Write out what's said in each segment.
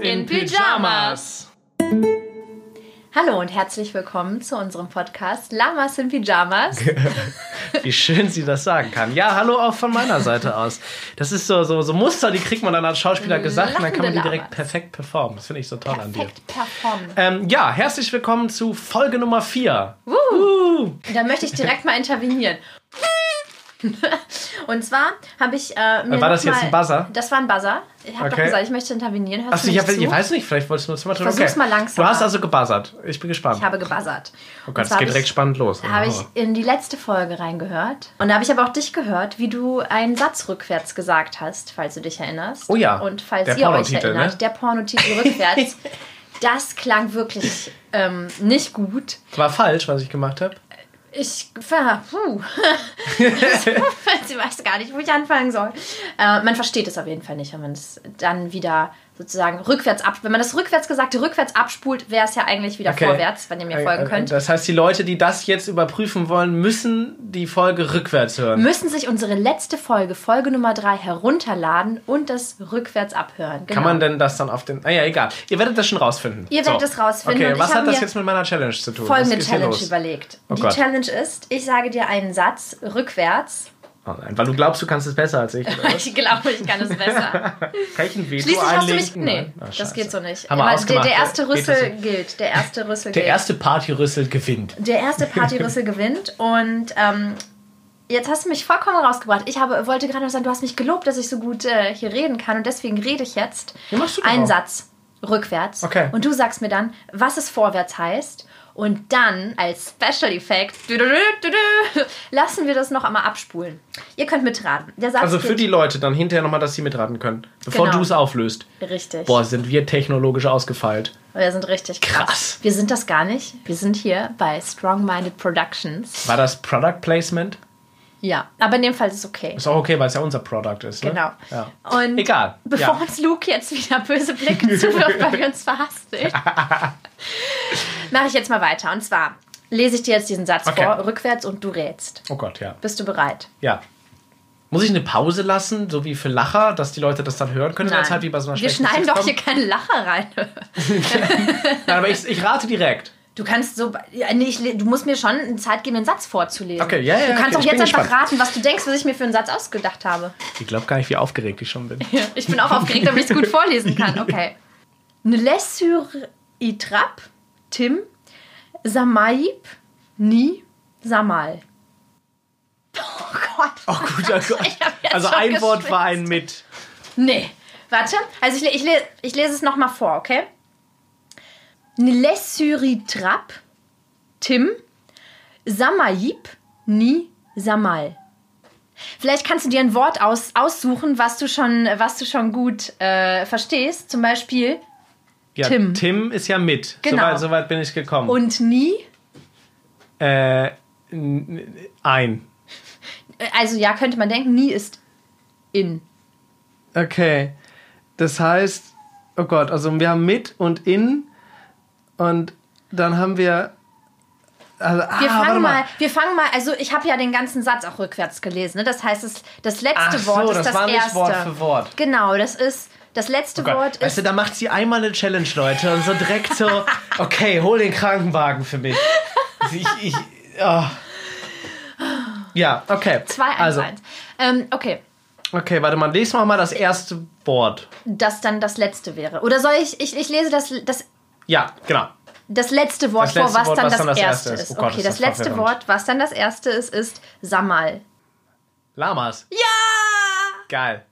in Pyjamas. Hallo und herzlich willkommen zu unserem Podcast Lamas in Pyjamas. Wie schön sie das sagen kann. Ja, hallo auch von meiner Seite aus. Das ist so, so, so Muster, die kriegt man dann als Schauspieler gesagt und dann kann man die direkt Lamas. perfekt performen. Das finde ich so toll an dir. Perfekt performen. Ähm, ja, herzlich willkommen zu Folge Nummer 4. Uh. Da möchte ich direkt mal intervenieren. Und zwar habe ich äh, mir War das jetzt mal, ein Buzzer? Das war ein Buzzer. Ich habe doch Okay. gesagt, ich möchte intervenieren. Hörst Achso, du ich, hab, ich weiß nicht, vielleicht wolltest du es mal tun. versuch's mal langsam. Du hast also gebuzzert. Ich bin gespannt. Ich habe gebuzzert. oh Gott, es geht direkt spannend los. habe ich Oh. in die letzte Folge reingehört. Und da habe ich aber auch dich gehört, wie du einen Satz rückwärts gesagt hast, falls du dich erinnerst. Oh ja, Und falls der ihr euch erinnert, ne? der Pornotitel rückwärts. Das klang wirklich ähm, nicht gut. War falsch, was ich gemacht habe. Ich, puh. ich weiß gar nicht, wo ich anfangen soll. Äh, man versteht es auf jeden Fall nicht, wenn man es dann wieder sozusagen rückwärts ab, wenn man das rückwärts Gesagte rückwärts abspult, wäre es ja eigentlich wieder Okay. vorwärts, wenn ihr mir folgen Äh, äh, könnt. Das heißt, die Leute, die das jetzt überprüfen wollen, müssen die Folge rückwärts hören. Müssen sich unsere letzte Folge, Folge Nummer 3, herunterladen und das rückwärts abhören. Genau. Kann man denn das dann auf den. Naja, egal. Ihr werdet das schon rausfinden. Ihr werdet das rausfinden Okay, was hat das jetzt mit meiner Challenge zu tun? folgende Challenge überlegt. Oh Die Gott. Challenge ist, ich sage dir einen Satz rückwärts. Oh weil du glaubst, du kannst es besser als ich. Ich glaube, ich kann es besser. Kann ich ein Veto Schließlich hast du einlegen? mich. Nee. Ah, das geht so nicht. Haben Immer der, der erste Rüssel gilt. Der erste Rüssel Der gilt. erste Partyrüssel gewinnt. Der erste Partyrüssel gewinnt und ähm, jetzt hast du mich vollkommen rausgebracht. Ich habe, wollte gerade noch sagen, du hast mich gelobt, dass ich so gut äh, hier reden kann und deswegen rede ich jetzt einen auch. Satz rückwärts. Okay. Und du sagst mir dann, was es vorwärts heißt. Und dann als Special dü, lassen wir das noch einmal abspulen. Ihr könnt mitraten. Also für die Leute dann hinterher nochmal, dass sie mitraten können. Bevor Genau. du es auflöst. richtig. Boah, sind wir technologisch ausgefeilt. Wir sind richtig krass. Krass. Wir sind das gar nicht. Wir sind hier bei Strong Minded Productions. War das Product Placement? Ja, aber in dem Fall ist es okay. Ist auch okay, weil es ja unser Product ist. Ne? Genau. Ja. Und Egal. Bevor ja. uns Luke jetzt wieder böse Blicke zuwirft, weil wir uns verhaspeln, mache ich jetzt mal weiter. Und zwar lese ich dir jetzt diesen Satz Okay. vor, rückwärts und du rätst. Oh Gott, ja. Bist du bereit? Ja. Muss ich eine Pause lassen, so wie für Lacher, dass die Leute das dann hören können? in der Zeit, wie bei so einer wir schneiden doch hier keine Lacher rein. Nein, aber ich, ich rate direkt. Du kannst so, nee, ich, du musst mir schon Zeit geben, den Satz vorzulesen. Okay, ja, ja, Du kannst okay, doch ich jetzt einfach gespannt. raten, was du denkst, was ich mir für einen Satz ausgedacht habe. Ich glaube gar nicht, wie aufgeregt ich schon bin. Ich bin auch aufgeregt, damit ich es gut vorlesen kann. Okay. Ne laisse sur itrap, Tim, Samaib, ni, Samal. Oh Gott. Oh guter Gott. Hab jetzt Also ein Wort geschwitzt. war ein mit. Nee. Warte. Also ich, ich, ich lese es nochmal vor, okay? Ne laisse sur itrap, Tim, Samaib, ni, Samal. Vielleicht kannst du dir ein Wort aus, aussuchen, was du schon, was du schon gut äh, verstehst. Zum Beispiel Ja, Tim. Tim ist ja mit. Genau. Soweit, soweit bin ich gekommen. und nie. äh, ein. Also ja, könnte man denken, nie ist in. Okay. Das heißt, oh Gott, also wir haben mit und in und dann haben wir. Also, ah, Wir fangen mal, wir fangen mal, also ich habe ja den ganzen Satz auch rückwärts gelesen. Ne? Das heißt, das, das letzte so, Wort ist das das, war nicht erste. Wort für Wort. Genau, das ist das letzte Oh. Wort weißt ist. du, da macht sie einmal eine Challenge, Leute, und so direkt so, okay, hol den Krankenwagen für mich. Ich, ich, oh. Ja, okay. 2, 1, also, 1. Ähm, okay, okay, warte mal, lesen wir mal das erste Wort. das dann das letzte wäre. Oder soll ich, ich, ich lese das, das, Ja, genau. das letzte Wort Das letzte vor, was Wort, dann was das, dann das erste erste ist. ist. Oh Gott, okay, ist das letzte verwirrend. Wort, was dann das erste ist, ist Samal. Lamas. Ja! Geil.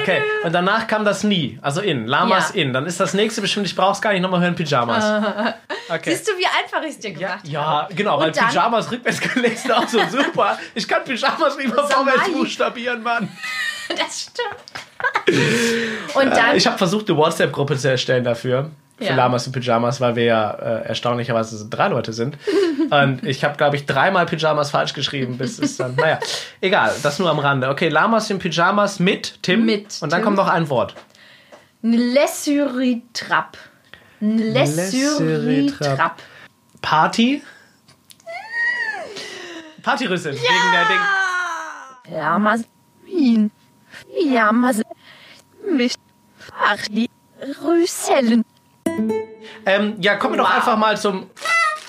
Okay, und danach kam das nie. Also in. Lamas Ja. in. Dann ist das nächste bestimmt, ich brauch's gar nicht nochmal hören, Pyjamas. Okay. Siehst du, wie einfach ich es dir ja, gemacht habe? ja, genau, weil Und dann- Pyjamas rückwärts gelesen auch so super. Ich kann Pyjamas Samai. vorwärts buchstabieren, Mann. Das stimmt. Und dann, Ich habe versucht, eine WhatsApp-Gruppe zu erstellen dafür. Für Ja. Lamas und Pyjamas, weil wir ja äh, erstaunlicherweise drei Leute sind. Und ich habe, glaube ich, dreimal Pyjamas falsch geschrieben, bis es dann. Naja, egal, das nur am Rande. Okay, Lamas in Pyjamas mit Tim. Mit Und dann Tim. kommt noch ein Wort. Nlesuritrap. Nlesuritrap. Party. Partyrüssel. Wegen der Ding. Yamas. Wien. Yamas. Mich. Achli. Rüssellen. Ähm, ja, kommen wir doch Wow. einfach mal zum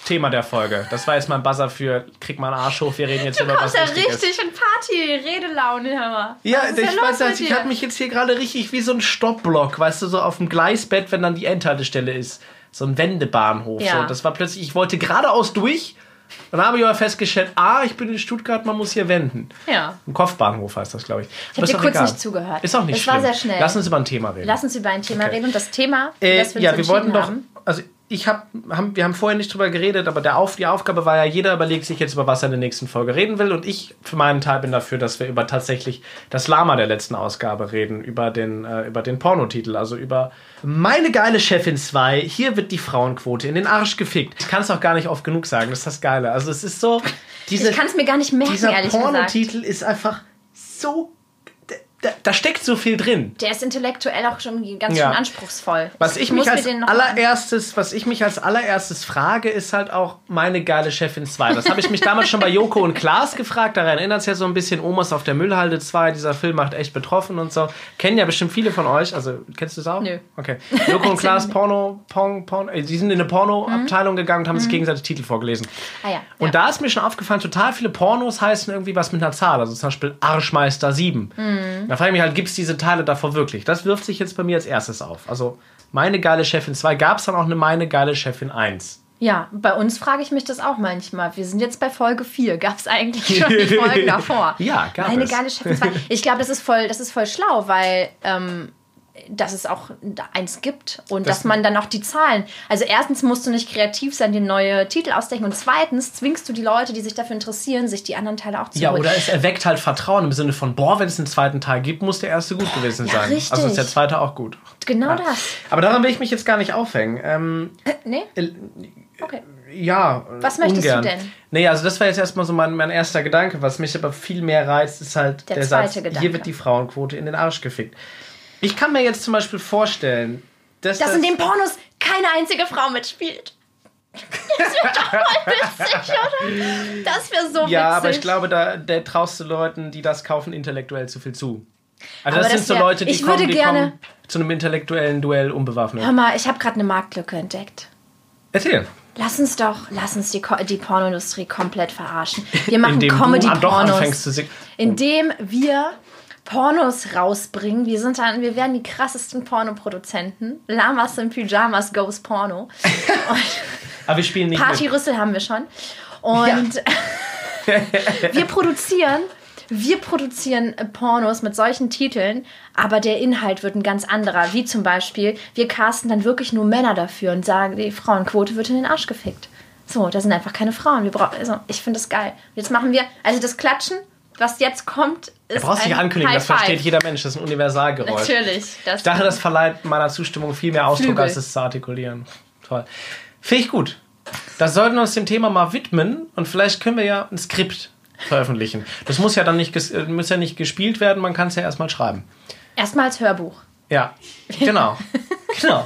Thema der Folge. Das war jetzt mein Buzzer für Krieg mal einen Arsch hoch. Wir reden jetzt über was Kommst ja richtig in Party-Redelaune, hör mal. Ja, ich weiß nicht, ich habe mich jetzt hier gerade richtig wie so ein Stoppblock, weißt du, so auf dem Gleisbett, wenn dann die Endhaltestelle ist. So ein Wendebahnhof. Ja. So. Das war plötzlich, ich wollte geradeaus durch. Dann habe ich aber festgestellt, ah, ich bin in Stuttgart, man muss hier wenden. Ja. Ein Kopfbahnhof heißt das, glaube ich. Ich habe dir kurz nicht zugehört. Ist auch nicht Es schlimm. war sehr schnell. Lass uns über ein Thema reden. Lass uns über ein Thema Okay. reden. Und das Thema, Äh, das wir ja, wir wollten doch, haben, also ich hab, haben, wir haben vorher nicht drüber geredet, aber der Auf, die Aufgabe war ja, jeder überlegt sich jetzt, über was er in der nächsten Folge reden will. Und ich für meinen Teil bin dafür, dass wir über tatsächlich das Lama der letzten Ausgabe reden, über den, äh, über den Pornotitel, also über Meine geile Chefin 2, hier wird die Frauenquote in den Arsch gefickt. Ich kann es auch gar nicht oft genug sagen, das ist das Geile. Also es ist so, diese, ich kann es mir gar nicht merken, dieser ehrlich gesagt. Pornotitel ist einfach so, da, da steckt so viel drin. Der ist intellektuell auch schon ganz Ja. schön anspruchsvoll. Was ich muss mich als allererstes, was ich mich als allererstes frage, ist halt auch meine geile Chefin 2. Das habe ich mich damals schon bei Joko und Klaas gefragt. Daran erinnert es ja so ein bisschen Omas auf der Müllhalde 2. Dieser Film macht echt betroffen und so. Kennen ja bestimmt viele von euch. Also, kennst du es auch? Nö. Okay. Joko und Klaas, Porno, Porn, Porn, äh, die sind in eine Porno-Abteilung gegangen und haben sich gegenseitig Titel vorgelesen. Ah ja. Und ja. da ist mir schon aufgefallen, total viele Pornos heißen irgendwie was mit einer Zahl. Also zum Beispiel Arschmeister 7. Mhm. Da frage ich mich halt, gibt es diese Teile davor wirklich? Das wirft sich jetzt bei mir als erstes auf. Also meine geile Chefin 2, gab es dann auch eine meine geile Chefin 1? Ja, bei uns frage ich mich das auch manchmal. Wir sind jetzt bei Folge 4. Gab es eigentlich schon die Folgen davor? Ja, gab Meine es. geile Chefin 2. Ich glaube, das ist voll, das ist voll schlau, weil ähm, dass es auch eins gibt und Das- dass man dann auch die Zahlen. Also erstens musst du nicht kreativ sein, dir neue Titel ausdenken und zweitens zwingst du die Leute, die sich dafür interessieren, sich die anderen Teile auch zu Ja, holen. oder es erweckt halt Vertrauen im Sinne von, boah, wenn es einen zweiten Teil gibt, muss der erste gut gewesen Ja, sein. richtig. Also ist der zweite auch gut. genau das. Aber daran will ich mich jetzt gar nicht aufhängen. Ähm, Nee? äh, Okay. ja. Was möchtest du ungern. denn? Nee, also das war jetzt erstmal so mein, mein erster Gedanke. Was mich aber viel mehr reizt, ist halt Der der, zweite Satz, Gedanke. hier wird die Frauenquote in den Arsch gefickt. Ich kann mir jetzt zum Beispiel vorstellen, dass Dass das... in den Pornos keine einzige Frau mitspielt. Das wäre doch voll witzig, oder? Das wäre so ja, witzig. aber ich glaube, da der traust du Leuten, die das kaufen, intellektuell zu viel zu. Also Aber das, das sind so wär- Leute, die, ich kommen, würde die gerne- kommen zu einem intellektuellen Duell unbewaffnet. Hör mal, ich habe gerade eine Marktlücke entdeckt. Erzähl. Lass uns doch, lass uns die, die Pornoindustrie komplett verarschen. Wir machen Comedy-Pornos. Indem wir Pornos rausbringen. Wir sind dann, wir werden die krassesten Pornoproduzenten. Lamas in Pyjamas goes Porno. Aber wir spielen nicht Party mit. Rüssel haben wir schon. Und wir produzieren, wir produzieren Pornos mit solchen Titeln, aber der Inhalt wird ein ganz anderer. Wie zum Beispiel, wir casten dann wirklich nur Männer dafür und sagen, die Frauenquote wird in den Arsch gefickt. So, da sind einfach keine Frauen. Wir brauchen, also, ich finde das geil. Jetzt machen wir, also das Klatschen, was jetzt kommt, ist Du brauchst ein nicht ankündigen, das High Five. versteht jeder Mensch. Das ist ein Universalgeräusch. Natürlich. Das Ich dachte, das verleiht meiner Zustimmung viel mehr Ausdruck, Flügel. als es zu artikulieren. Toll. Finde ich gut. Da sollten wir uns dem Thema mal widmen und vielleicht können wir ja ein Skript veröffentlichen. Das muss ja dann nicht, muss ja nicht gespielt werden, man kann es ja erstmal schreiben. Erstmal als Hörbuch. Ja, genau. genau.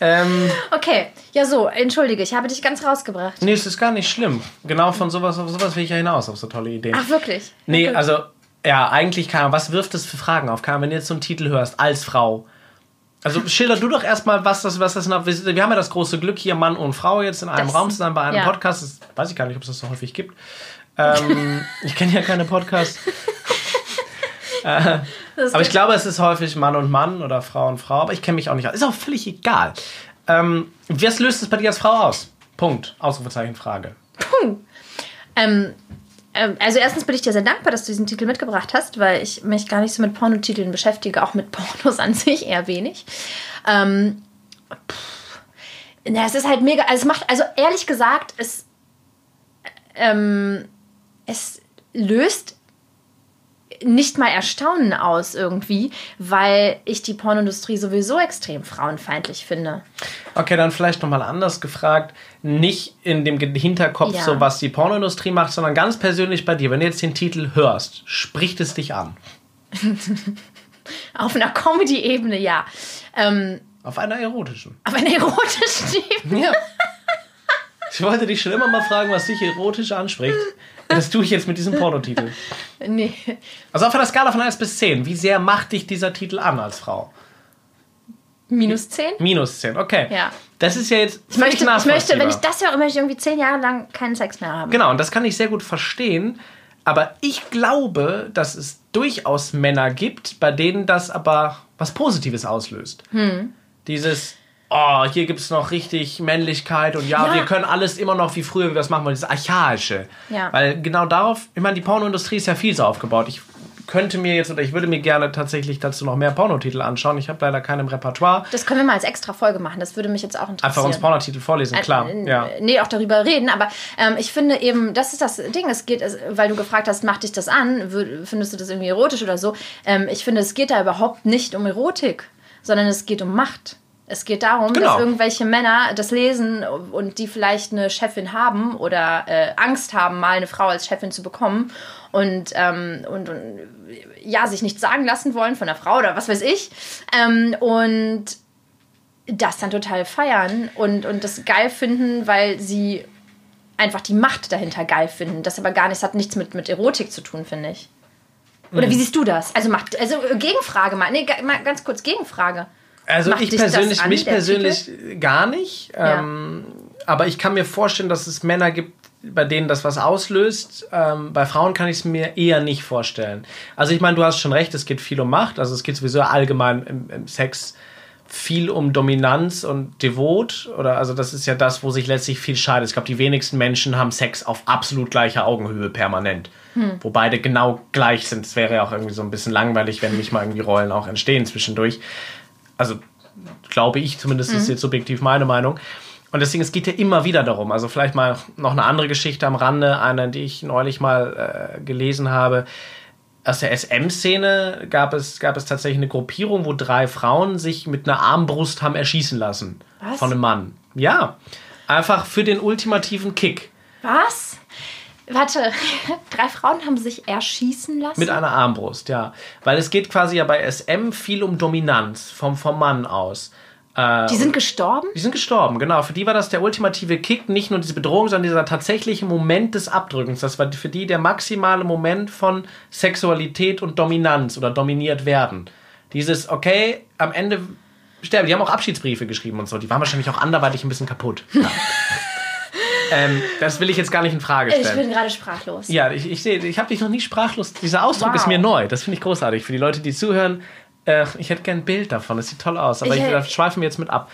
Ähm, Okay, ja so, entschuldige, ich habe dich ganz rausgebracht. nee, es ist gar nicht schlimm. Genau von sowas auf sowas will ich ja hinaus, auf so tolle Ideen. Ach, wirklich? Nee, gut. also, ja, eigentlich Ahnung. Was wirft es für Fragen auf? Ahnung, wenn du jetzt so einen Titel hörst, als Frau. Also schilder du doch erstmal, was das, was das. Wir haben ja das große Glück, hier Mann und Frau jetzt in einem Das- Raum zu sein bei einem ja. Podcast. Das weiß ich gar nicht, ob es das so häufig gibt. Ähm, ich kenne ja keine Podcasts. Aber ich glaube, es ist häufig Mann und Mann oder Frau und Frau. Aber ich kenne mich auch nicht aus. Ist auch völlig egal. Ähm, was löst es bei dir als Frau aus? Punkt. Ausrufezeichen Frage. Ähm, ähm, also erstens bin ich dir sehr dankbar, dass du diesen Titel mitgebracht hast, weil ich mich gar nicht so mit Pornotiteln beschäftige, auch mit Pornos an sich eher wenig. Ähm, pff, na, es ist halt mega, also es macht, also ehrlich gesagt, es, ähm, es löst nicht mal Erstaunen aus irgendwie, weil ich die Pornoindustrie sowieso extrem frauenfeindlich finde. Okay, dann vielleicht nochmal anders gefragt. Nicht in dem Hinterkopf, Ja. so was die Pornoindustrie macht, sondern ganz persönlich bei dir. Wenn du jetzt den Titel hörst, spricht es dich an. Auf einer Comedy-Ebene, ja. Ähm, Auf einer erotischen. auf einer erotischen Ebene. Ja. Ich wollte dich schon immer mal fragen, was dich erotisch anspricht. Das tue ich jetzt mit diesem Pornotitel. Nee. Also auf einer Skala von 1 bis 10, wie sehr macht dich dieser Titel an als Frau? Minus 10? Minus 10, okay. Ja. Das ist ja jetzt Ich möchte, ich möchte, wenn ich das höre, möchte ich irgendwie zehn Jahre lang keinen Sex mehr haben. Genau, und das kann ich sehr gut verstehen. Aber ich glaube, dass es durchaus Männer gibt, bei denen das aber was Positives auslöst. Hm. Dieses, oh, hier gibt es noch richtig Männlichkeit und ja, Ja. wir können alles immer noch wie früher, wie wir das machen wollen, dieses Archaische. Ja. Weil genau darauf, ich meine, die Pornoindustrie ist ja viel so aufgebaut. Ich könnte mir jetzt oder ich würde mir gerne tatsächlich dazu noch mehr Pornotitel anschauen. Ich habe leider keinen im Repertoire. Das können wir mal als extra Folge machen. Das würde mich jetzt auch interessieren. Einfach uns Pornotitel vorlesen, klar. Äh, Ja. Nee, auch darüber reden, aber ähm, ich finde eben, das ist das Ding, es geht, es, weil du gefragt hast, macht dich das an, findest du das irgendwie erotisch oder so? Ähm, ich finde, es geht da überhaupt nicht um Erotik, sondern es geht um Macht. Es geht darum, Genau. dass irgendwelche Männer das lesen und die vielleicht eine Chefin haben oder äh, Angst haben, mal eine Frau als Chefin zu bekommen und, ähm, und, und ja, sich nichts sagen lassen wollen von der Frau oder was weiß ich. Ähm, und das dann total feiern und, und das geil finden, weil sie einfach die Macht dahinter geil finden. Das aber gar nichts hat nichts mit, mit Erotik zu tun, finde ich. Oder Mhm. wie siehst du das? Also macht also Gegenfrage mal. Nee, mal ganz kurz Gegenfrage. Also Macht ich persönlich, an, mich persönlich gar nicht. Ja. Ähm, aber ich kann mir vorstellen, dass es Männer gibt, bei denen das was auslöst. Ähm, bei Frauen kann ich es mir eher nicht vorstellen. Also ich meine, du hast schon recht, es geht viel um Macht. Also es geht sowieso allgemein im, im Sex viel um Dominanz und Devot. Oder also das ist ja das, wo sich letztlich viel scheidet. Ich glaube, die wenigsten Menschen haben Sex auf absolut gleicher Augenhöhe permanent. Wo beide genau gleich sind. Es wäre ja auch irgendwie so ein bisschen langweilig, wenn nicht mal irgendwie Rollen auch entstehen zwischendurch. Also glaube ich zumindest, ist jetzt subjektiv meine Meinung. Und deswegen, es geht ja immer wieder darum. Also vielleicht mal noch eine andere Geschichte am Rande, eine, die ich neulich mal äh, gelesen habe. Aus der SM-Szene gab es, gab es tatsächlich eine Gruppierung, wo drei Frauen sich mit einer Armbrust haben erschießen lassen. Was? Von einem Mann. Ja. Einfach für den ultimativen Kick. Was? Warte, drei Frauen haben sich erschießen lassen? Mit einer Armbrust, ja. Weil es geht quasi ja bei SM viel um Dominanz vom, vom Mann aus. Äh, die sind gestorben? Die sind gestorben, genau. Für die war das der ultimative Kick, nicht nur diese Bedrohung, sondern dieser tatsächliche Moment des Abdrückens. Das war für die der maximale Moment von Sexualität und Dominanz oder dominiert werden. Dieses, okay, am Ende sterben. Die haben auch Abschiedsbriefe geschrieben und so. Die waren wahrscheinlich auch anderweitig ein bisschen kaputt. Ja. ähm, das will ich jetzt gar nicht in Frage Ich stellen. bin gerade sprachlos. Ja, ich, ich sehe, ich habe dich noch nie sprachlos. Dieser Ausdruck Wow. ist mir neu. Das finde ich großartig. Für die Leute, die zuhören, äh, ich hätte gern ein Bild davon. Das sieht toll aus. Aber Ich, ich, da schweifen wir jetzt mit ab.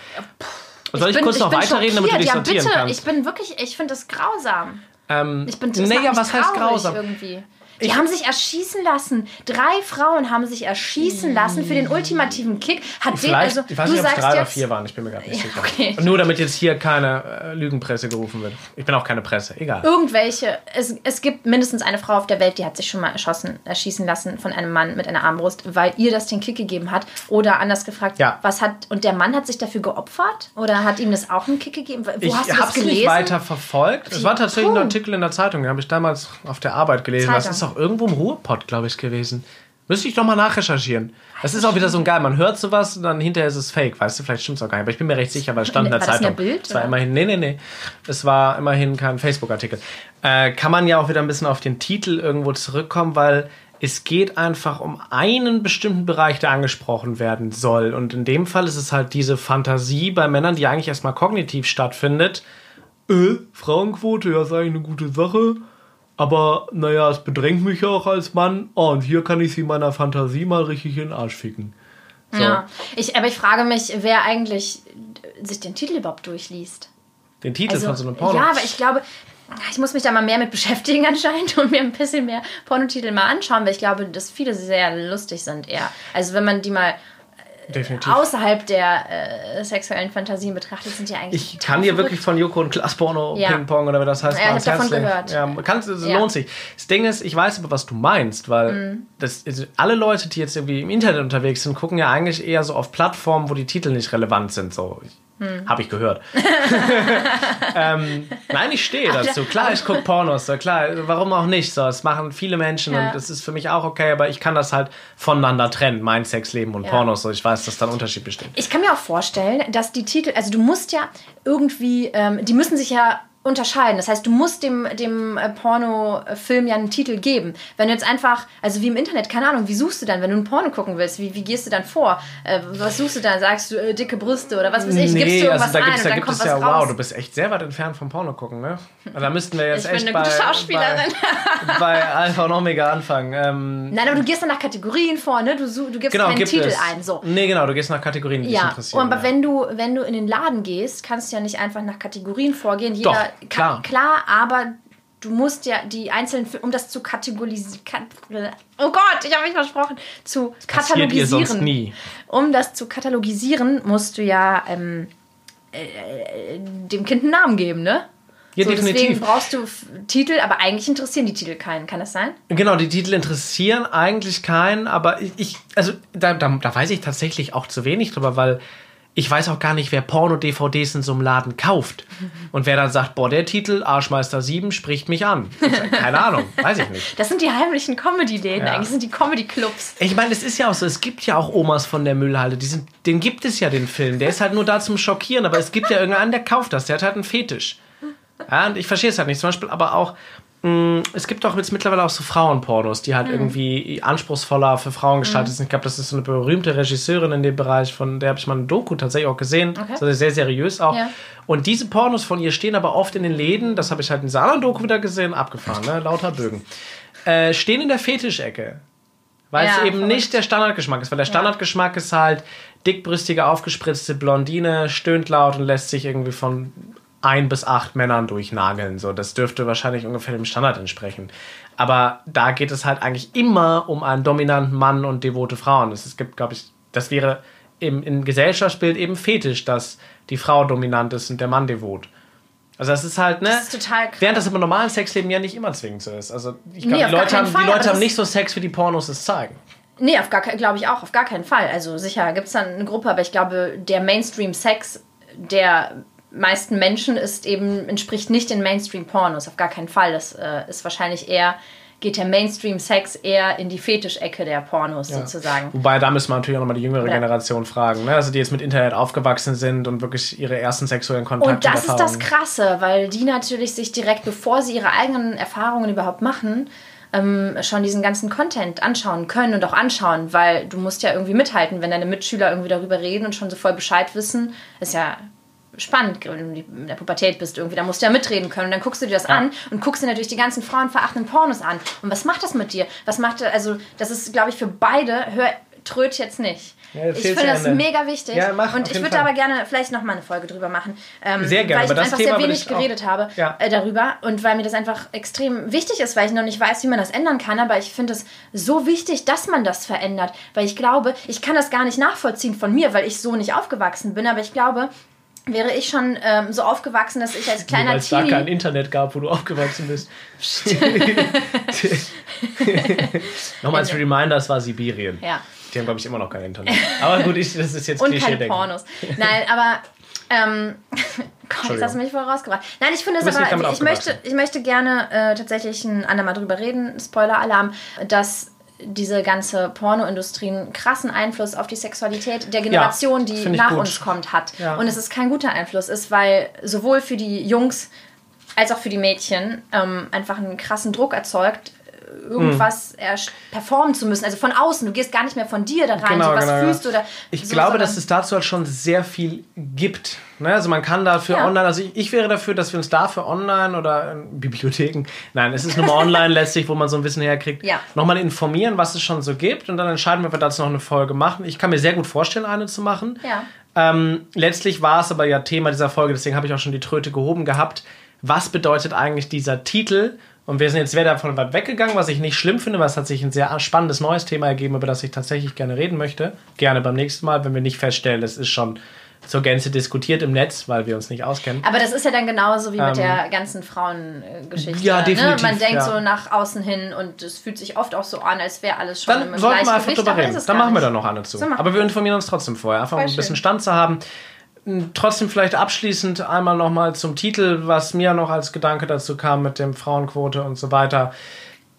Soll ich, bin- kurz noch weiterreden, damit du dich schockiert. sortieren ja, bitte. kannst? Ich bin wirklich, ich finde das grausam. ähm, Ich bin das ja, mich was heißt grausam? Irgendwie. Die haben sich erschießen lassen. Drei Frauen haben sich erschießen lassen für den ultimativen Kick. Hat den, also, ich weiß du nicht, ob es drei oder vier waren. Ich bin mir gar nicht sicher. okay. Nur damit jetzt hier keine äh, Lügenpresse gerufen wird. Ich bin auch keine Presse. Egal. irgendwelche, es, es gibt mindestens eine Frau auf der Welt, die hat sich schon mal erschossen, erschießen lassen von einem Mann mit einer Armbrust, weil ihr das den Kick gegeben hat. Oder anders gefragt, Ja. was hat, und der Mann hat sich dafür geopfert? Oder hat ihm das auch einen Kick gegeben? Wo Ich hast du das habe es gelesen? nicht weiter verfolgt. Es war tatsächlich ein Puh. Artikel in der Zeitung, den habe ich damals auf der Arbeit gelesen. Das Zeitung. ist auch irgendwo im Ruhrpott, glaube ich, gewesen. Müsste ich doch mal nachrecherchieren. Das ist auch wieder so ein geil. Man hört sowas und dann hinterher ist es fake. Weißt du, vielleicht stimmt es auch gar nicht. Aber ich bin mir recht sicher, weil es stand in der War das Zeitung. der Bild, Es war immerhin, nee, nee, nee. Es war immerhin kein Facebook-Artikel. Äh, kann man ja auch wieder ein bisschen auf den Titel irgendwo zurückkommen, weil es geht einfach um einen bestimmten Bereich, der angesprochen werden soll. Und in dem Fall ist es halt diese Fantasie bei Männern, die eigentlich erstmal kognitiv stattfindet. Äh, Frauenquote, ja, ist eigentlich eine gute Sache. Aber naja, es bedrängt mich ja auch als Mann. Oh, und hier kann ich sie meiner Fantasie mal richtig in den Arsch ficken. So. Ja. Ich, aber ich frage mich, wer eigentlich sich den Titel überhaupt durchliest. Den Titel Also, von so einem Porno. Ja, aber ich glaube, ich muss mich da mal mehr mit beschäftigen anscheinend und mir ein bisschen mehr Pornotitel mal anschauen, weil ich glaube, dass viele sehr lustig sind eher. Also wenn man die mal Definitiv. außerhalb der äh, sexuellen Fantasien betrachtet, sind die eigentlich Ich kann dir wirklich von Joko und Klaas Porno Ja. Ping Pong oder wie das heißt. Ja, ich mal hab ans davon gehört. Ja, man kann's, es Ja. lohnt sich. Das Ding ist, ich weiß aber, was du meinst, weil Mhm. das, also alle Leute, die jetzt irgendwie im Internet unterwegs sind, gucken ja eigentlich eher so auf Plattformen, wo die Titel nicht relevant sind. So. Hm. Habe ich gehört. ähm, nein, ich stehe dazu. Klar, ich gucke Pornos. So, klar, warum auch nicht? So, das machen viele Menschen Ja. und das ist für mich auch okay, aber ich kann das halt voneinander trennen, mein Sexleben und Ja. Pornos. So, ich weiß, dass da ein Unterschied besteht. Ich kann mir auch vorstellen, dass die Titel, also du musst ja irgendwie, ähm, die müssen sich ja unterscheiden. Das heißt, du musst dem, dem äh, Pornofilm ja einen Titel geben. Wenn du jetzt einfach, also wie im Internet, keine Ahnung, wie suchst du dann, wenn du einen Porno gucken willst? Wie, wie gehst du dann vor? Äh, was suchst du dann? Sagst du äh, dicke Brüste oder was weiß ich? Nee, Gibst du irgendwas also da ein gibt's, und da gibt es ja, raus? wow, du bist echt sehr weit entfernt vom Porno gucken, ne? Da müssten wir jetzt Ich bin echt eine bei, gute Schauspielerin. bei, bei Alpha und Omega anfangen. Ähm, Nein, aber du gehst dann nach Kategorien vor, ne? Du, du gibst genau, keinen gibt Titel es. ein. So. Nee, genau, du gehst nach Kategorien, die dich Ja, interessieren. aber ja. wenn du, wenn du in den Laden gehst, kannst du ja nicht einfach nach Kategorien vorgehen. Jeder, Doch, klar. Klar, aber du musst ja die einzelnen, um das zu kategorisieren, oh Gott, ich habe mich versprochen, zu passiert ihr sonst katalogisieren. nie. Um das zu katalogisieren, musst du ja ähm, äh, dem Kind einen Namen geben, ne? Ja, so, deswegen definitiv. brauchst du Titel, aber eigentlich interessieren die Titel keinen. Kann das sein? Genau, die Titel interessieren eigentlich keinen, aber ich- ich, also da, da, da weiß ich tatsächlich auch zu wenig drüber, weil ich weiß auch gar nicht, wer Porno-DVDs in so einem Laden kauft. Und wer dann sagt, boah, der Titel Arschmeister 7 spricht mich an. Sag, Keine Ahnung, weiß ich nicht. Das sind die heimlichen Comedy-Läden, Ja. eigentlich sind die Comedy-Clubs. Ich meine, es ist ja auch so, es gibt ja auch Omas von der Müllhalde, die sind, den gibt es ja, den Film. Der ist halt nur da zum Schockieren, aber es gibt ja irgendeinen, der kauft das, der hat halt einen Fetisch. Ja, und ich verstehe es halt nicht. Zum Beispiel aber auch, es gibt doch jetzt mittlerweile auch so Frauenpornos, die halt irgendwie anspruchsvoller für Frauen gestaltet sind. Ich glaube, das ist so eine berühmte Regisseurin in dem Bereich, von der habe ich mal eine Doku tatsächlich auch gesehen. Okay. Also sehr seriös auch. Ja. Und diese Pornos von ihr stehen aber oft in den Läden, das habe ich halt in dieser anderen Doku wieder gesehen, abgefahren, ne? lauter Bögen, äh, stehen in der Fetischecke. Weil Ja, es eben verrückt. nicht der Standardgeschmack ist. Weil der Standardgeschmack ist halt dickbrüstige, aufgespritzte Blondine, stöhnt laut und lässt sich irgendwie von ein bis acht Männern durchnageln. So, das dürfte wahrscheinlich ungefähr dem Standard entsprechen. Aber da geht es halt eigentlich immer um einen dominanten Mann und devote Frauen. Es gibt, glaube ich, das wäre im, im Gesellschaftsbild eben fetisch, dass die Frau dominant ist und der Mann devot. Also das ist halt, ne? Das ist total krass. Während das im normalen Sexleben ja nicht immer zwingend so ist. Also ich glaube, Nee, die Leute, haben, Fall, die aber Leute haben nicht so Sex, wie die Pornos es zeigen. Nee, auf gar glaube ich auch, auf gar keinen Fall. Also sicher gibt es dann eine Gruppe, aber ich glaube, der Mainstream-Sex der meisten Menschen ist eben, entspricht nicht den Mainstream-Pornos, auf gar keinen Fall. Das äh, ist wahrscheinlich eher, geht der Mainstream-Sex eher in die Fetischecke der Pornos sozusagen. Wobei, da müssen wir natürlich auch nochmal die jüngere Ja. Generation fragen, ne? also die jetzt mit Internet aufgewachsen sind und wirklich ihre ersten sexuellen Kontakte Und das ist das Krasse, weil die natürlich sich direkt, bevor sie ihre eigenen Erfahrungen überhaupt machen, ähm, schon diesen ganzen Content anschauen können und auch anschauen, weil du musst ja irgendwie mithalten, wenn deine Mitschüler irgendwie darüber reden und schon so voll Bescheid wissen, ist ja spannend, wenn du in der Pubertät bist irgendwie, da musst du ja mitreden können und dann guckst du dir das Ja. an und guckst dir natürlich die ganzen frauenverachtenden Pornos an. Und was macht das mit dir? Was macht, also das ist, glaube ich, für beide, hör, tröt jetzt nicht. Ja, ich finde das mega wichtig. Ja, mach, und ich würde aber gerne vielleicht noch mal eine Folge drüber machen. Ähm, Sehr gerne, Weil ich aber das einfach Thema sehr wenig ich auch- geredet habe Ja. äh, darüber und weil mir das einfach extrem wichtig ist, weil ich noch nicht weiß, wie man das ändern kann. Aber ich finde es so wichtig, dass man das verändert. Weil ich glaube, ich kann das gar nicht nachvollziehen von mir, weil ich so nicht aufgewachsen bin. Aber ich glaube, wäre ich schon ähm, so aufgewachsen, dass ich als kleiner weil es da kein. Internet gab, wo du aufgewachsen bist. Nochmal als Reminder, es war Sibirien. Ja. Die haben, glaube ich, immer noch kein Internet. Aber gut, ich, das ist jetzt Und keine. Pornos. Nein, aber. Ähm, Gott, jetzt hast du mich voll rausgebracht. Nein, ich finde es aber. Ich möchte, ich möchte gerne äh, tatsächlich ein andermal drüber reden, Spoiler-Alarm, dass diese ganze Pornoindustrie einen krassen Einfluss auf die Sexualität der Generation, die finde ich nach gut. uns kommt, hat. Ja. Und es ist kein guter Einfluss ist, weil sowohl für die Jungs als auch für die Mädchen ähm, einfach einen krassen Druck erzeugt, irgendwas erst performen zu müssen. Also von außen, du gehst gar nicht mehr von dir da rein, Genau, so was genau, fühlst du genau. oder Ich so, glaube, dass es dazu halt schon sehr viel gibt. Ne? Also man kann dafür Ja. online, also ich, ich wäre dafür, dass wir uns dafür online oder in Bibliotheken, nein, es ist nur mal online letztlich, wo man so ein Wissen herkriegt, Ja. nochmal informieren, was es schon so gibt und dann entscheiden wir, ob wir dazu noch eine Folge machen. Ich kann mir sehr gut vorstellen, eine zu machen. Ja. Ähm, letztlich war es aber ja Thema dieser Folge, deswegen habe ich auch schon die Tröte gehoben gehabt. Was bedeutet eigentlich dieser Titel? Und wir sind jetzt sehr davon weit weggegangen, was ich nicht schlimm finde, weil es hat sich ein sehr spannendes neues Thema ergeben, über das ich tatsächlich gerne reden möchte. Gerne beim nächsten Mal, wenn wir nicht feststellen, es ist schon zur Gänze diskutiert im Netz, weil wir uns nicht auskennen. Aber das ist ja dann genauso wie mit Ähm, der ganzen Frauengeschichte. ja, definitiv, Ne? Man denkt ja. so nach außen hin und es fühlt sich oft auch so an, als wäre alles schon Dann im sollten wir einfach drüber reden. Dann machen wir da noch eine zu. So aber wir informieren uns trotzdem vorher, einfach um ein bisschen. Stand zu haben. Trotzdem vielleicht abschließend einmal nochmal zum Titel, was mir noch als Gedanke dazu kam mit dem Frauenquote und so weiter.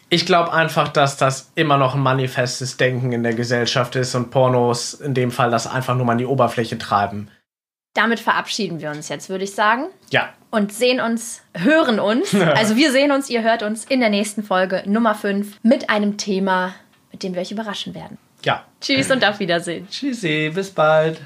Ich glaube einfach, dass das immer noch ein manifestes Denken in der Gesellschaft ist und Pornos in dem Fall das einfach nur mal an die Oberfläche treiben. Damit verabschieden wir uns jetzt, würde ich sagen. Ja, und sehen uns, hören uns. Also wir sehen uns, ihr hört uns in der nächsten Folge Nummer 5 mit einem Thema, mit dem wir euch überraschen werden. Ja. Tschüss und auf Wiedersehen. Tschüssi, bis bald.